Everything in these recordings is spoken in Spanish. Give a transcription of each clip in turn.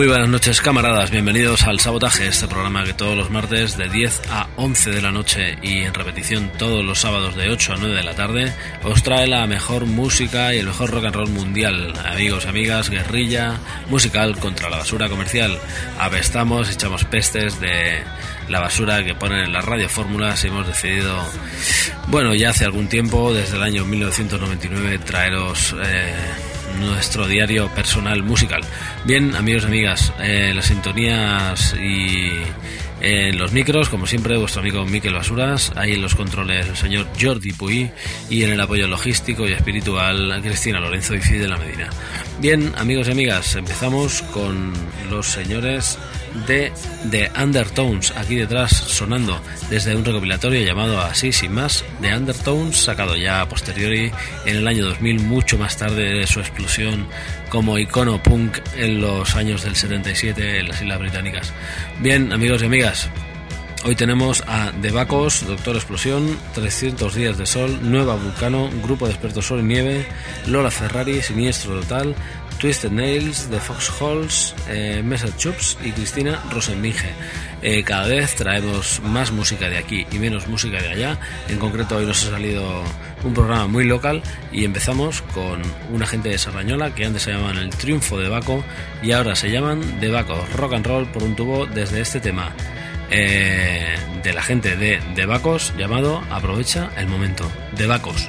Muy buenas noches camaradas, bienvenidos al Sabotaje, este programa que todos los martes de 10 a 11 de la noche y en repetición todos los sábados de 8 a 9 de la tarde os trae la mejor música y el mejor rock and roll mundial. Amigos, amigas, guerrilla musical contra la basura comercial. Avestamos, echamos pestes de la basura que ponen en las radiofórmulas y hemos decidido, bueno, ya hace algún tiempo, desde el año 1999, traeros... Eh, nuestro diario personal musical. Bien, amigos y amigas, eh, las sintonías y en los micros, como siempre, vuestro amigo Miquel Basuras, ahí en los controles el señor Jordi Puy y en el apoyo logístico y espiritual Cristina Lorenzo y Fidel la Medina. Bien, amigos y amigas, empezamos con los señores de The Undertones, aquí detrás sonando desde un recopilatorio llamado Así sin más, The Undertones, sacado ya a posteriori en el año 2000, mucho más tarde de su explosión como icono punk en los años del 77 en las Islas Británicas. Bien, amigos y amigas, Hoy tenemos a Debacos, Doctor Explosión, 300 Días de Sol, Nueva Vulcano, Grupo de Expertos Sol y Nieve, Lola Ferrari, Siniestro Total, Twisted Nails, The Foxholes, eh, Mesa Chups y Cristina Rosenbinge. Eh, cada vez traemos más música de aquí y menos música de allá. En concreto hoy nos ha salido un programa muy local y empezamos con una gente de Sarrañola que antes se llamaban El Triunfo de Baco y ahora se llaman De Baco Rock and Roll por un tubo desde este tema. Eh, de la gente de De Bacos llamado Aprovecha el momento. De Bacos.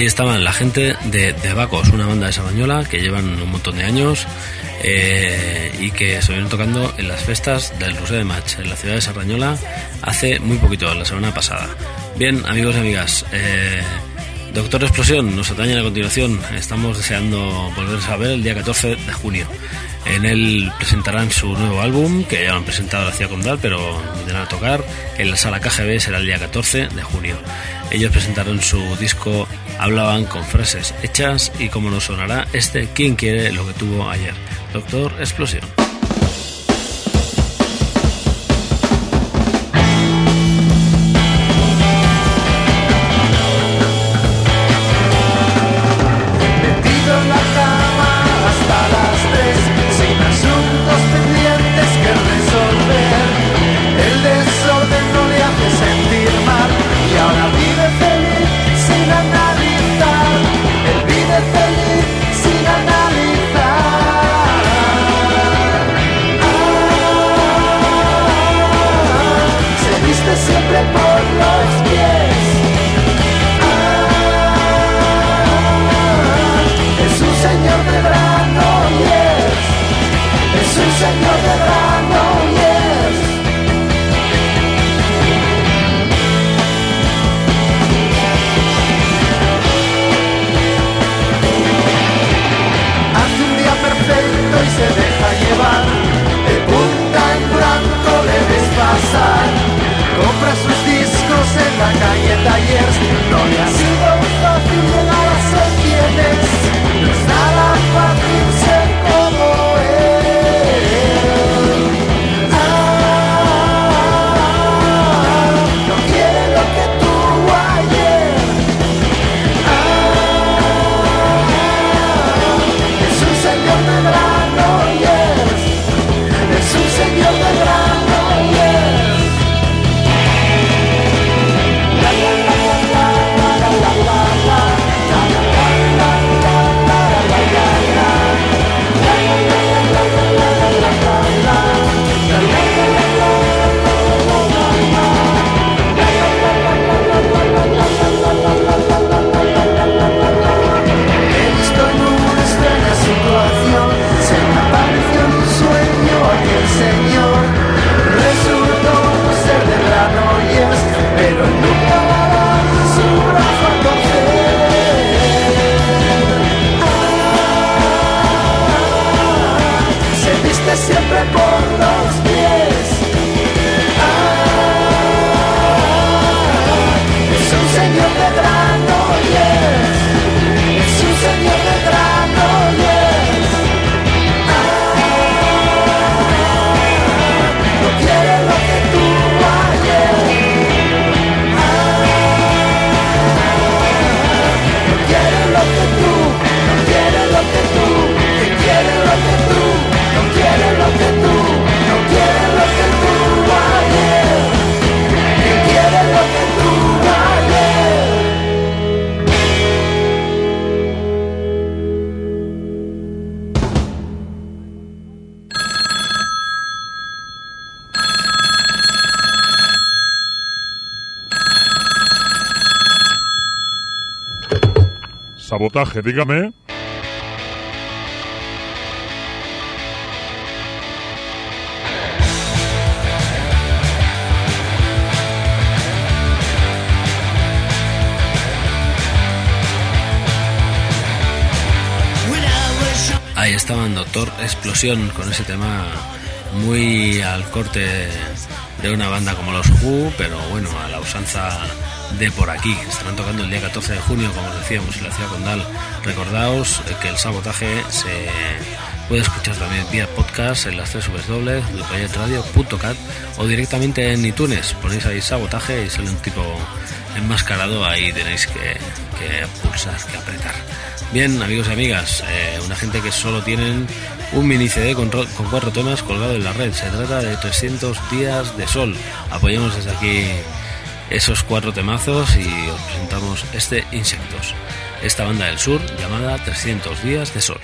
Ahí estaban la gente de, de Bacos, una banda de Sabañola que llevan un montón de años eh, y que se vienen tocando en las festas del Rusé de Match en la ciudad de Sarrañola hace muy poquito, la semana pasada. Bien, amigos y amigas, eh, Doctor Explosión nos atañe a continuación. Estamos deseando volver a ver el día 14 de junio. En él presentarán su nuevo álbum, que ya lo han presentado en la ciudad condal, pero vendrán a tocar en la sala KGB, será el día 14 de junio. Ellos presentaron su disco Hablaban con frases hechas y como nos sonará este ¿Quién quiere lo que tuvo ayer? Doctor Explosión. Sabotaje, dígame. Ahí estaban Doctor Explosión con ese tema muy al corte de una banda como los Who, pero bueno, a la usanza de por aquí. Estarán tocando el día 14 de junio, como os decíamos, en la ciudad condal. Recordaos que el sabotaje se Puedes escuchar también vía podcast en las tres www.proyectradio.cat o directamente en iTunes. Ponéis ahí sabotaje y sale un tipo enmascarado, ahí tenéis que, pulsar, que apretar. Bien, amigos y amigas, eh, una gente que solo tienen un mini CD con cuatro temas colgado en la red. Se trata de 300 días de sol. Apoyamos desde aquí esos cuatro temazos y os presentamos este Insectos, esta banda del sur llamada 300 días de sol.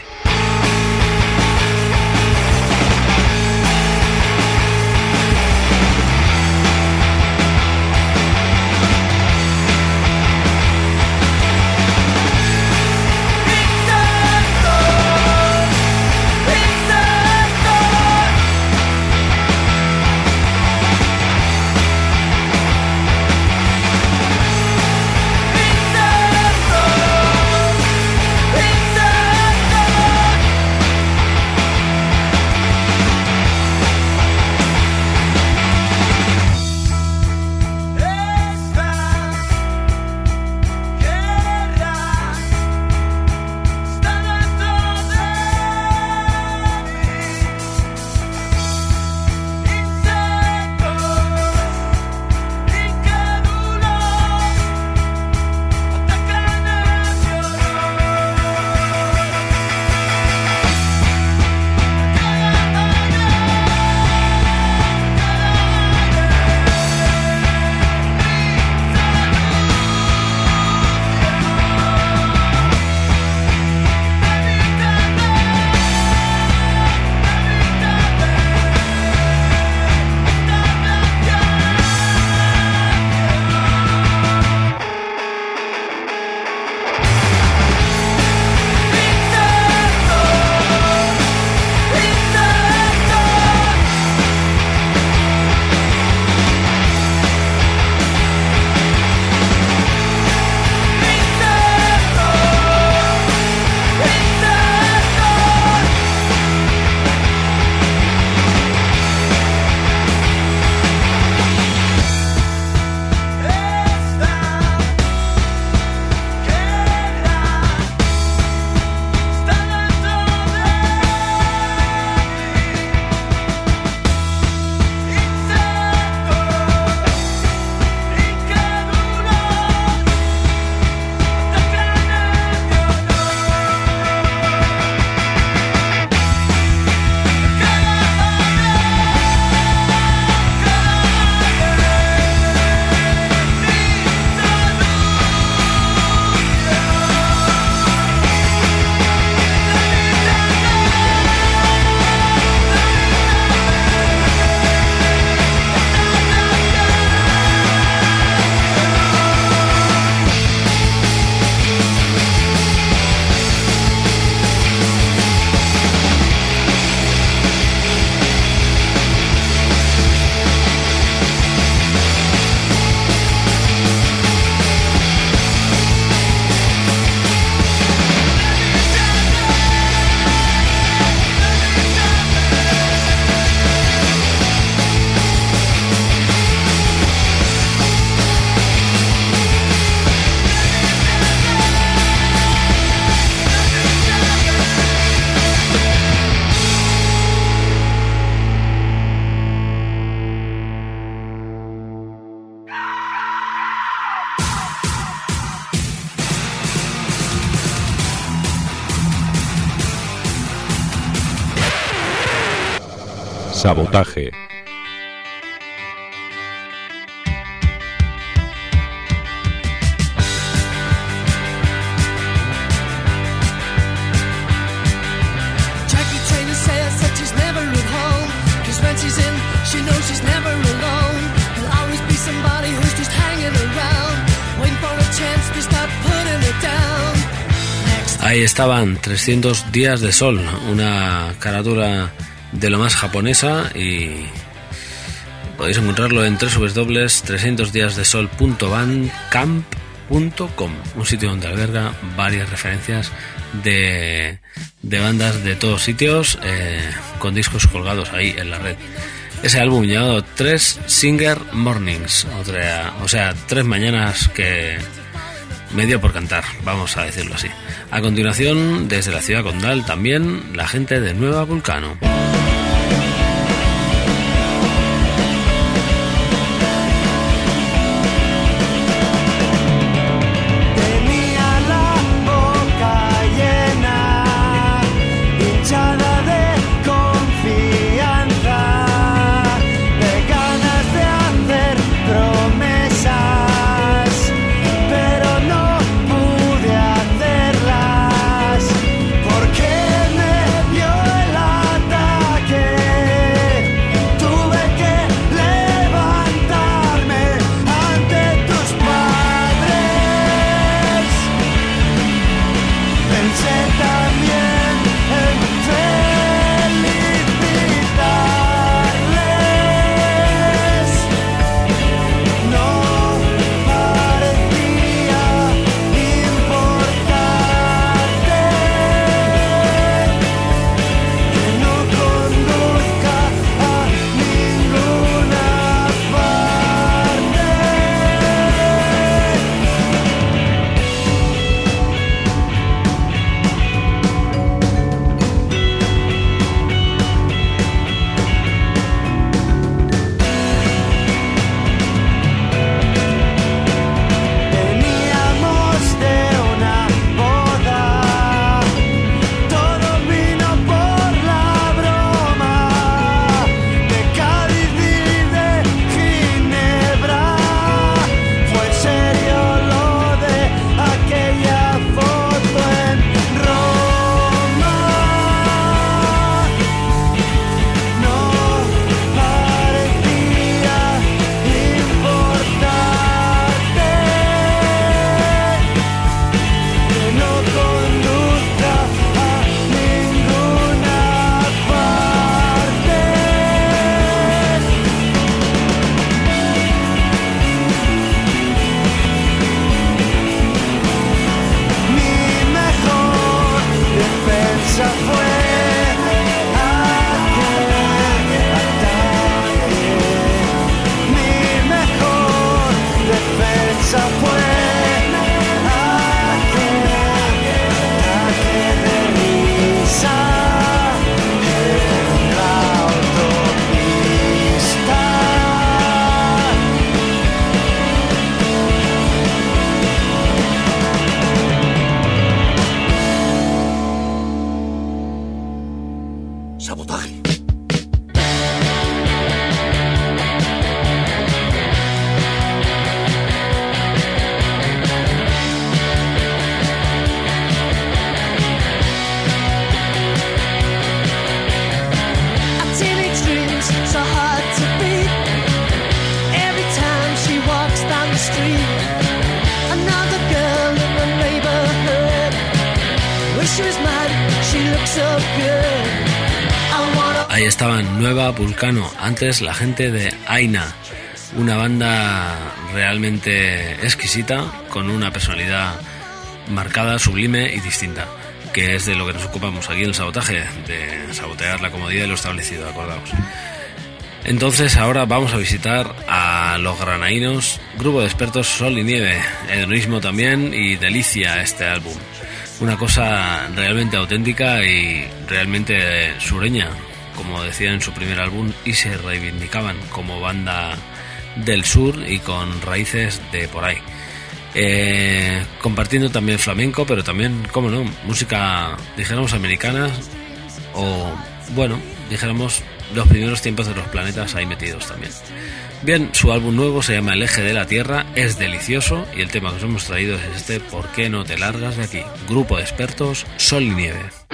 Ahí estaban 300 días de sol, una carátula de lo más japonesa y podéis encontrarlo en www.300díasdesol.bandcamp.com, un sitio donde alberga varias referencias de, de bandas de todos sitios eh, con discos colgados ahí en la red. Ese álbum llamado Tres Singer Mornings, otra, o sea, tres mañanas que medio por cantar, vamos a decirlo así. A continuación, desde la ciudad condal, también la gente de Nueva Vulcano. Estaban Nueva Vulcano, antes la gente de Aina, una banda realmente exquisita, con una personalidad marcada, sublime y distinta, que es de lo que nos ocupamos aquí en el sabotaje, de sabotear la comodidad y lo establecido, acordaos. Entonces ahora vamos a visitar a los granaínos, grupo de expertos Sol y Nieve, hedonismo también y delicia este álbum. Una cosa realmente auténtica y realmente sureña, como decía en su primer álbum, y se reivindicaban como banda del sur y con raíces de por ahí. Eh, compartiendo también flamenco, pero también, como no, música, dijéramos, americana o, bueno, dijéramos, los primeros tiempos de los planetas ahí metidos también. Bien, su álbum nuevo se llama El eje de la Tierra, es delicioso y el tema que os hemos traído es este ¿Por qué no te largas de aquí? Grupo de expertos, Sol y Nieve.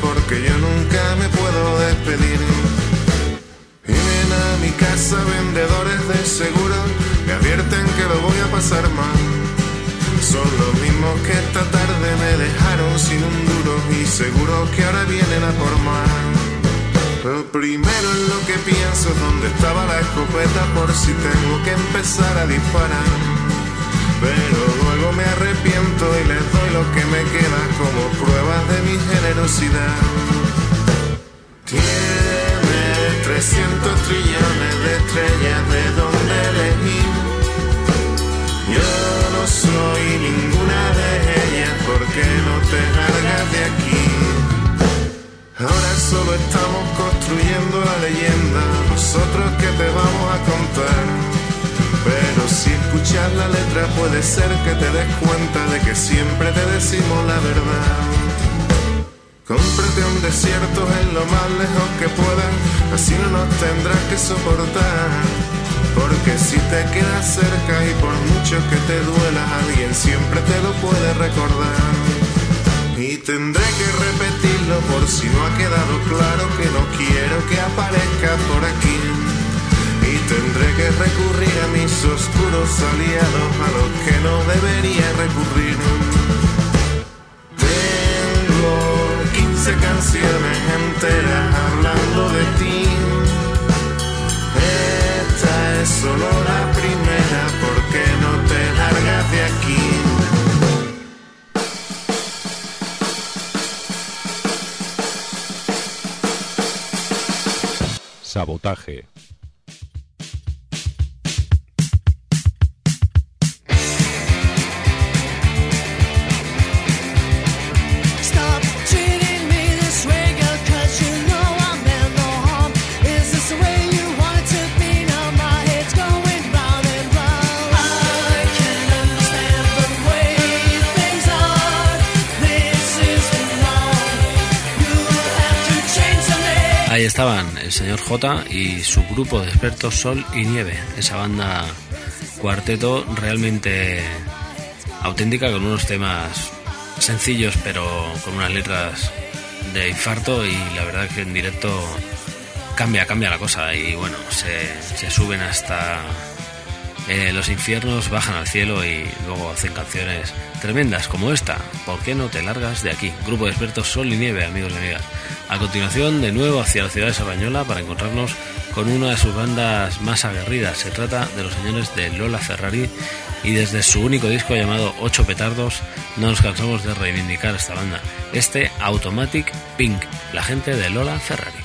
Porque yo nunca me puedo despedir. Vienen a mi casa vendedores de seguro, me advierten que lo voy a pasar mal. Son los mismos que esta tarde me dejaron sin un duro y seguro que ahora vienen a por más. Lo primero en lo que pienso es dónde estaba la escopeta por si tengo que empezar a disparar. Pero luego me arrepiento y les doy lo que me queda como pruebas de mi generosidad. Tiene 300 trillones de estrellas de donde elegir. Yo no soy ninguna de ellas, ¿por qué no te largas de aquí? Ahora solo estamos construyendo la leyenda, nosotros que te vamos a contar. Pero si escuchas la letra puede ser que te des cuenta de que siempre te decimos la verdad. Cómprate un desierto en lo más lejos que puedas, así no nos tendrás que soportar. Porque si te quedas cerca y por mucho que te duela, alguien siempre te lo puede recordar. Y tendré que repetirlo por si no ha quedado claro que no quiero que aparezca por aquí. Tendré que recurrir a mis oscuros aliados, a los que no debería recurrir. Tengo 15 canciones enteras hablando de ti. Esta es solo la primera, ¿por qué no te largas de aquí? Sabotaje. Estaban el señor J y su grupo de expertos Sol y Nieve, esa banda cuarteto realmente auténtica con unos temas sencillos pero con unas letras de infarto y la verdad que en directo cambia, cambia la cosa. Y bueno, se, se suben hasta eh, los infiernos, bajan al cielo y luego hacen canciones tremendas como esta. ¿Por qué no te largas de aquí? Grupo de expertos Sol y Nieve, amigos y amigas. A continuación, de nuevo hacia la ciudad de Sarrañola para encontrarnos con una de sus bandas más aguerridas. Se trata de los señores de Lola Ferrari y desde su único disco llamado Ocho Petardos no nos cansamos de reivindicar esta banda. Este Automatic Pink, la gente de Lola Ferrari.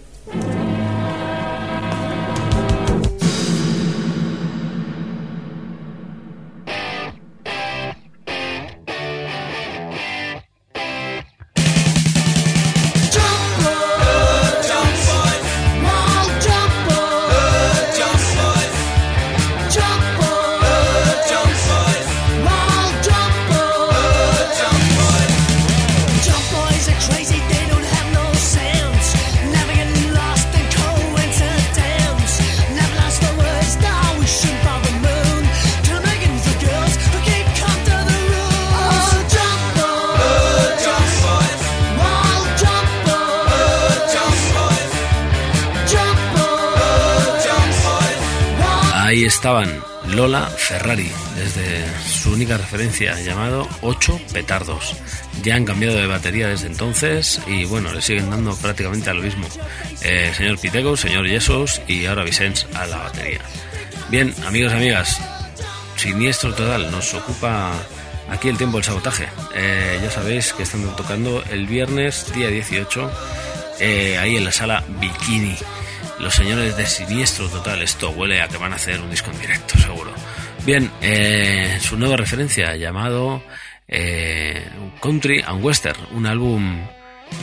Ferrari, desde su única referencia, llamado 8 petardos. Ya han cambiado de batería desde entonces y bueno, le siguen dando prácticamente a lo mismo. Eh, señor Pitego, señor Yesos y ahora Vicens a la batería. Bien, amigos y amigas, siniestro total, nos ocupa aquí el tiempo del sabotaje. Eh, ya sabéis que están tocando el viernes, día 18, eh, ahí en la sala Bikini. Los señores de Siniestro Total, esto huele a que van a hacer un disco en directo. Bien, eh, su nueva referencia llamado eh, Country and Western, un álbum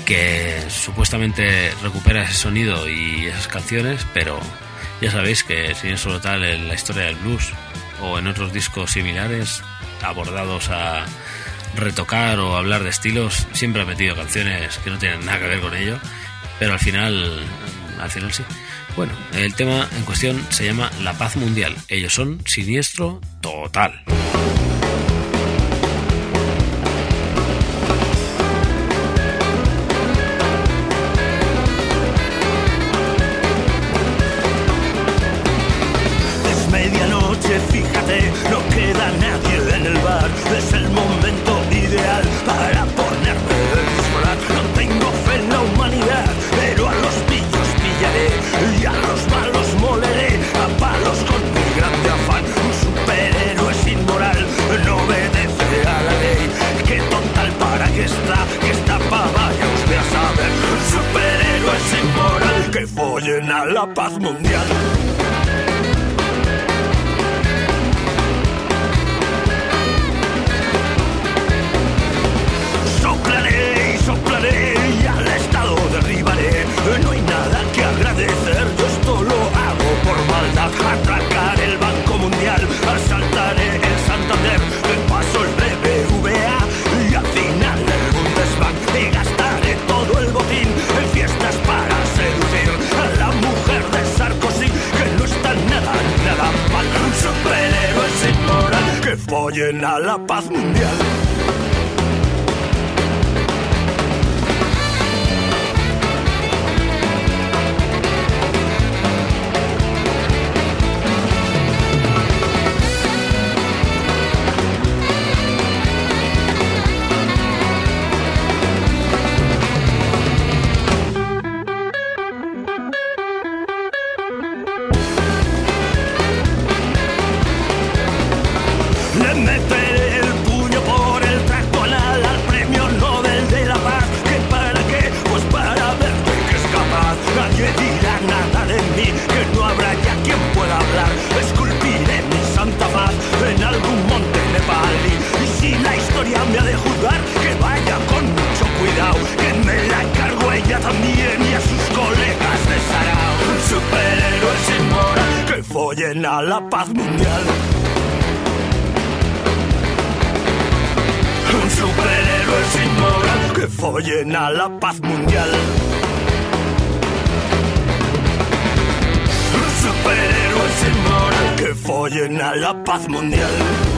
que supuestamente recupera ese sonido y esas canciones, pero ya sabéis que Siniestro Total en la historia del blues o en otros discos similares abordados a retocar o hablar de estilos, siempre ha metido canciones que no tienen nada que ver con ello, pero al final, al final sí. Bueno, el tema en cuestión se llama La Paz Mundial. Ellos son Siniestro Total. La paz mundial. Un superhéroe sin moral que follen a la paz mundial.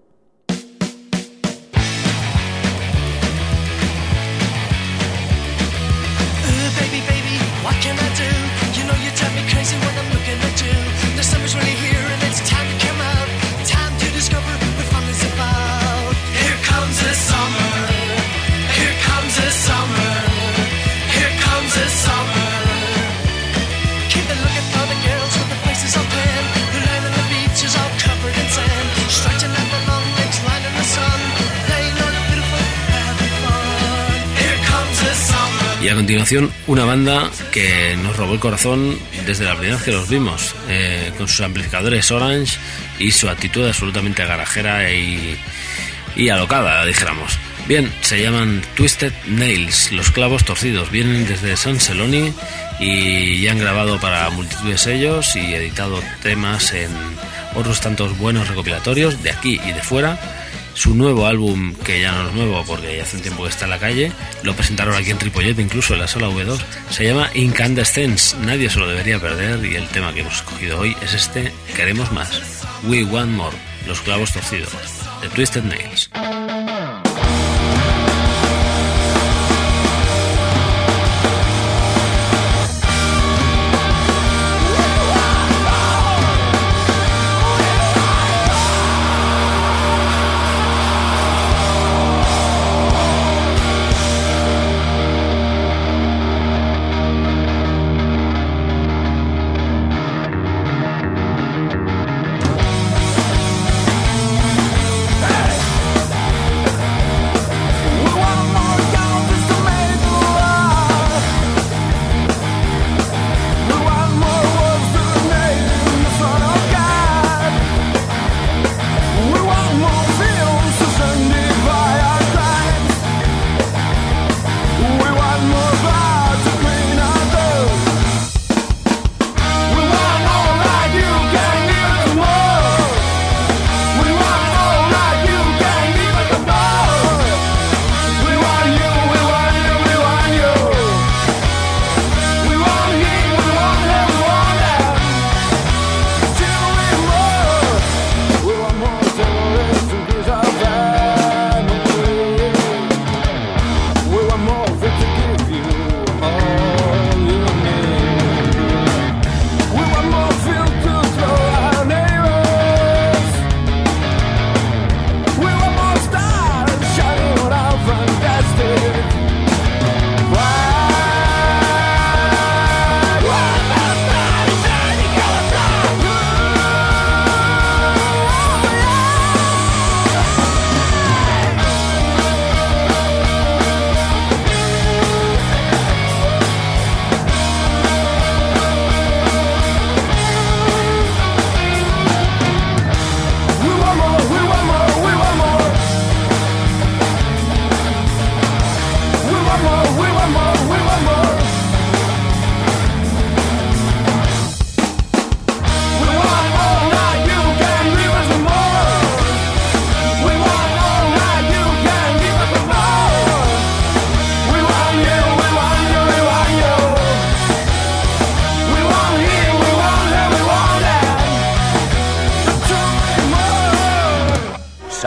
Continuación, una banda que nos robó el corazón desde la primera vez que los vimos, eh, con sus amplificadores Orange y su actitud absolutamente garajera y, y alocada, dijéramos. Bien, se llaman Twisted Nails, los clavos torcidos. Vienen desde San Celoni y ya han grabado para multitud de sellos y editado temas en otros tantos buenos recopilatorios de aquí y de fuera. Su nuevo álbum, que ya no es nuevo porque ya hace un tiempo que está en la calle, lo presentaron aquí en Tripollet, incluso en la sala V2. Se llama Incandescence, nadie se lo debería perder y el tema que hemos escogido hoy es este, Queremos Más, We Want More, los clavos torcidos, de Twisted Nails.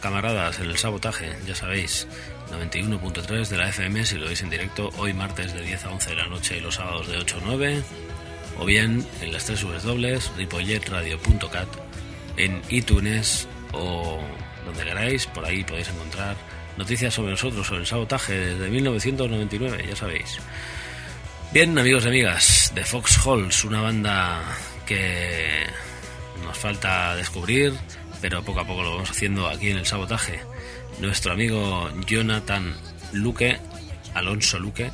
Camaradas, en el sabotaje, ya sabéis, 91.3 de la FM si lo veis en directo hoy martes de 10 a 11 de la noche y los sábados de 8 a 9, o bien en las tres dobles, ripolletradio.cat, en iTunes o donde queráis, por ahí podéis encontrar noticias sobre nosotros, sobre el sabotaje desde 1999, ya sabéis. Bien, amigos y amigas, de Fox Halls, una banda que nos falta descubrir, pero poco a poco lo vamos haciendo aquí en el sabotaje. Nuestro amigo Jonathan Luque, Alonso Luque,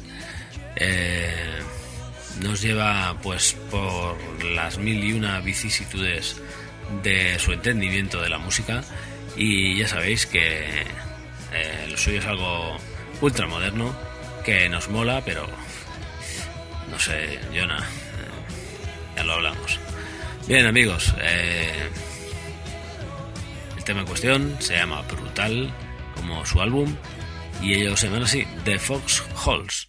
eh, nos lleva pues por las mil y una vicisitudes de su entendimiento de la música y ya sabéis que eh, lo suyo es algo ultramoderno que nos mola, pero no sé, Jonah, eh, ya lo hablamos. Bien amigos, eh, tema en cuestión se llama Brutal, como su álbum, y ellos se llaman así, The Fox Halls.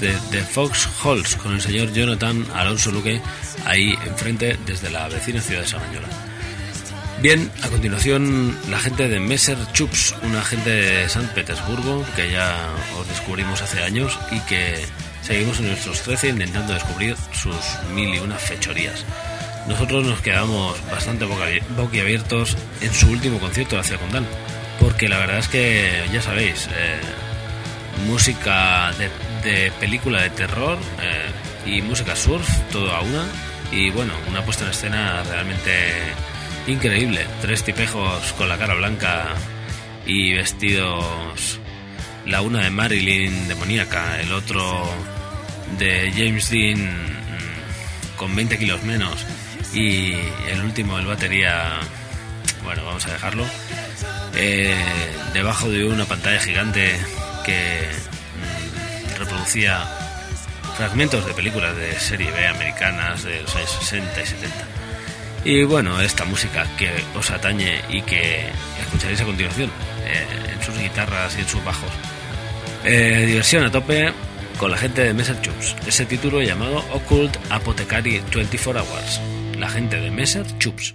De, de Fox Halls, con el señor Jonathan Alonso Luque ahí enfrente desde la vecina ciudad de Samañola. Bien, a continuación la gente de Messer Chups, una gente de San Petersburgo que ya os descubrimos hace años y que seguimos en nuestros 13 intentando descubrir sus mil y una fechorías. Nosotros nos quedamos bastante boquiabiertos en su último concierto hacia Condal, porque la verdad es que ya sabéis, eh, música de, película de terror eh, y música surf, todo a una, y bueno, una puesta en escena realmente increíble. Tres tipejos con la cara blanca y vestidos, la una de Marilyn demoníaca, el otro de James Dean mm, con 20 kilos menos y el último, el batería, bueno, vamos a dejarlo, eh, debajo de una pantalla gigante que mm, reproducía fragmentos de películas de serie B americanas de los años 60 y 70. Y bueno, esta música que os atañe y que escucharéis a continuación eh, en sus guitarras y en sus bajos. Eh, diversión a tope con la gente de Messer Chups. Ese título llamado Occult Apothecary 24 Hours. La gente de Messer Chups.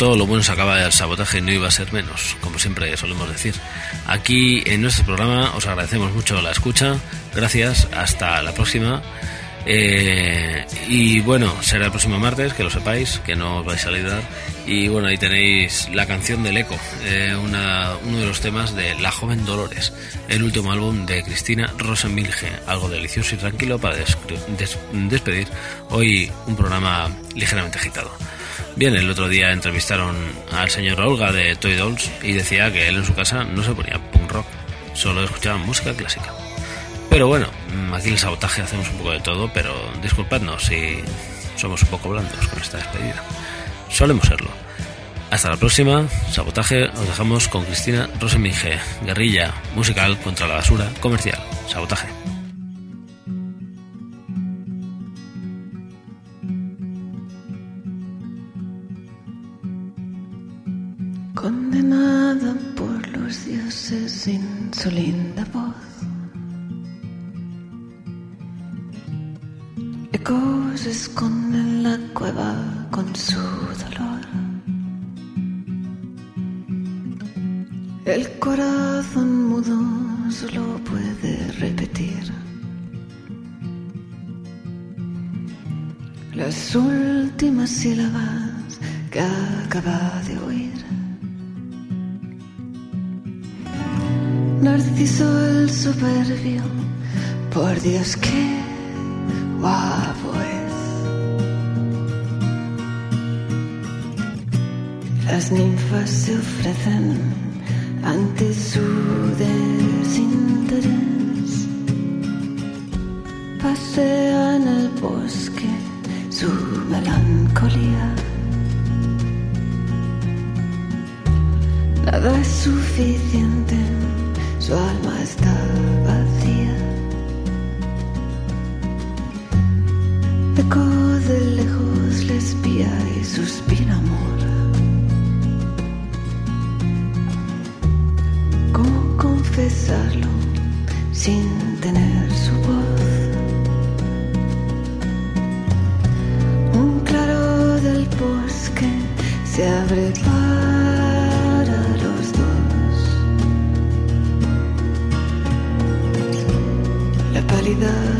Todo lo bueno se acaba del sabotaje no iba a ser menos, como siempre solemos decir. Aquí en nuestro programa os agradecemos mucho la escucha, gracias, hasta la próxima. Eh, y bueno, será el próximo martes, que lo sepáis, que no os vais a olvidar. Y bueno, ahí tenéis la canción del eco, eh, una- uno de los temas de La joven Dolores, el último álbum de Cristina Rosenmilge, algo delicioso y tranquilo para descri- des- despedir hoy un programa ligeramente agitado. Bien, el otro día entrevistaron al señor Olga de Toy Dolls y decía que él en su casa no se ponía punk rock, solo escuchaba música clásica. Pero bueno, mm, aquí en el sabotaje hacemos un poco de todo, pero disculpadnos si somos un poco blandos con esta despedida. Solemos serlo. Hasta la próxima, sabotaje, os dejamos con Cristina Roseminge, guerrilla musical contra la basura comercial. Sabotaje. Sin tener su voz? Un claro del bosque se abre para los dos. La pálida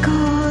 Eco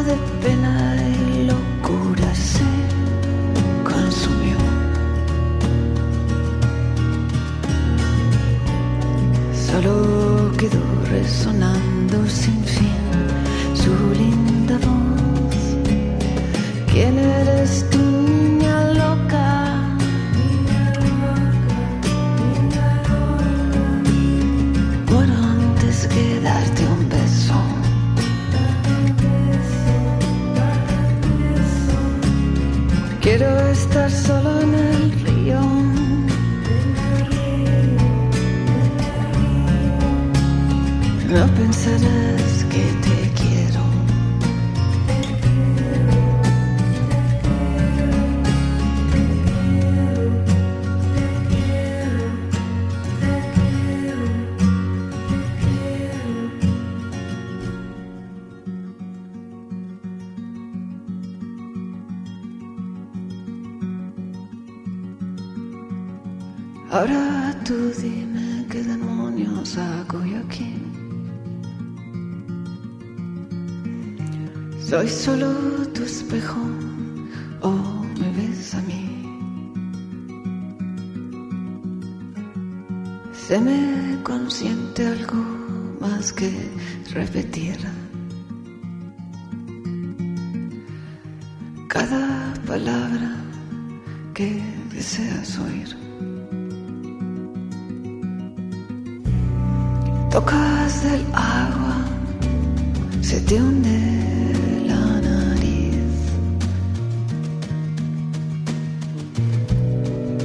la nariz.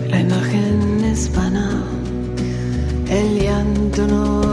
Imagen es el llanto no